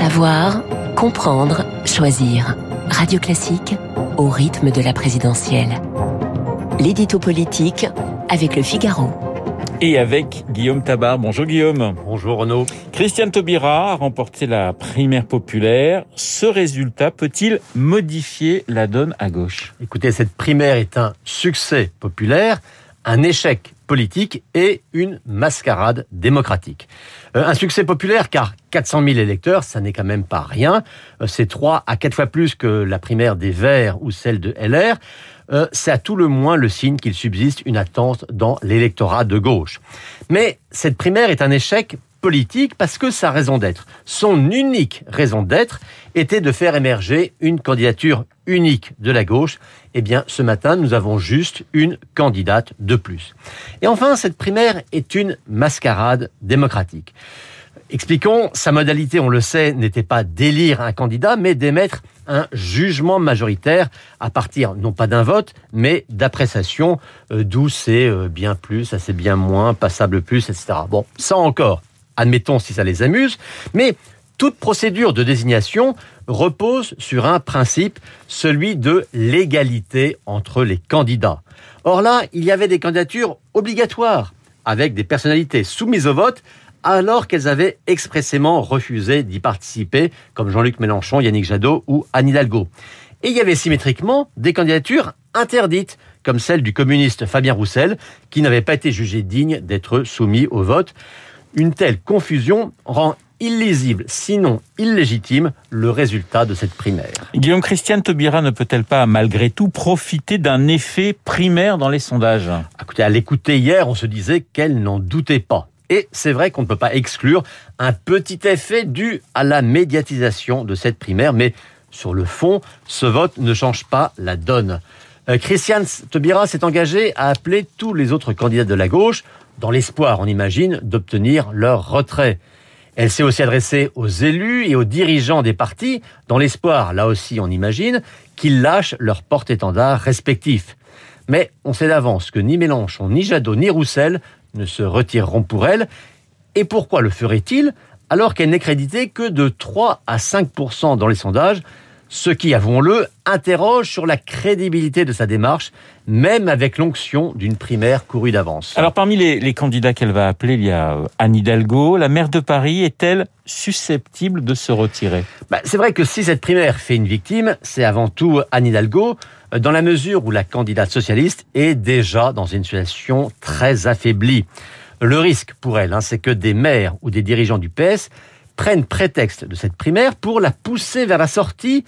Savoir, comprendre, choisir. Radio Classique au rythme de la présidentielle. L'édito politique avec le Figaro. Et avec Guillaume Tabar. Bonjour Guillaume. Bonjour Renaud. Christiane Taubira a remporté la primaire populaire. Ce résultat peut-il modifier la donne à gauche? Écoutez, cette primaire est un succès populaire, un échec politique et une mascarade démocratique. Euh, un succès populaire car 400 000 électeurs, ça n'est quand même pas rien. Euh, c'est trois à quatre fois plus que la primaire des Verts ou celle de LR. Euh, c'est à tout le moins le signe qu'il subsiste une attente dans l'électorat de gauche. Mais cette primaire est un échec politique parce que sa raison d'être, son unique raison d'être, était de faire émerger une candidature unique de la gauche. Eh bien, ce matin, nous avons juste une candidate de plus. Et enfin, cette primaire est une mascarade démocratique. Expliquons, sa modalité, on le sait, n'était pas d'élire un candidat, mais d'émettre un jugement majoritaire à partir non pas d'un vote, mais d'appréciation, euh, d'où c'est euh, bien plus, ça c'est bien moins, passable plus, etc. Bon, ça encore, admettons si ça les amuse, mais toute procédure de désignation repose sur un principe, celui de l'égalité entre les candidats. Or là, il y avait des candidatures obligatoires, avec des personnalités soumises au vote, alors qu'elles avaient expressément refusé d'y participer, comme Jean-Luc Mélenchon, Yannick Jadot ou Anne Hidalgo. Et il y avait symétriquement des candidatures interdites, comme celle du communiste Fabien Roussel, qui n'avait pas été jugé digne d'être soumis au vote. Une telle confusion rend illisible, sinon illégitime, le résultat de cette primaire. Guillaume Christiane Taubira ne peut-elle pas, malgré tout, profiter d'un effet primaire dans les sondages? Écoutez, à l'écouter hier, on se disait qu'elle n'en doutait pas. Et c'est vrai qu'on ne peut pas exclure un petit effet dû à la médiatisation de cette primaire, mais sur le fond, ce vote ne change pas la donne. Euh, Christiane Taubira s'est engagée à appeler tous les autres candidats de la gauche, dans l'espoir, on imagine, d'obtenir leur retrait. Elle s'est aussi adressée aux élus et aux dirigeants des partis, dans l'espoir, là aussi on imagine, qu'ils lâchent leurs porte-étendards respectifs. Mais on sait d'avance que ni Mélenchon, ni Jadot, ni Roussel ne se retireront pour elle. Et pourquoi le ferait-il alors qu'elle n'est créditée que de 3 à 5% dans les sondages, ce qui, avouons-le, interroge sur la crédibilité de sa démarche, même avec l'onction d'une primaire courue d'avance. Alors parmi les, candidats qu'elle va appeler, il y a euh, Anne Hidalgo. La maire de Paris est-elle susceptible de se retirer? Bah, C'est vrai que si cette primaire fait une victime, c'est avant tout Anne Hidalgo, euh, dans la mesure où la candidate socialiste est déjà dans une situation très affaiblie. Le risque pour elle, hein, c'est que des maires ou des dirigeants du PS prennent prétexte de cette primaire pour la pousser vers la sortie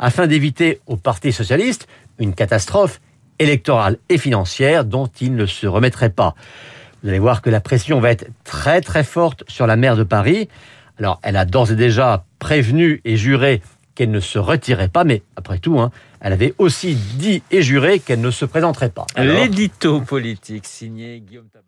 afin d'éviter au Parti socialiste une catastrophe électorale et financière dont il ne se remettrait pas. Vous allez voir que la pression va être très très forte sur la maire de Paris. Alors, elle a d'ores et déjà prévenu et juré qu'elle ne se retirait pas, mais après tout, hein, elle avait aussi dit et juré qu'elle ne se présenterait pas. L'édito politique signé Guillaume Tabar.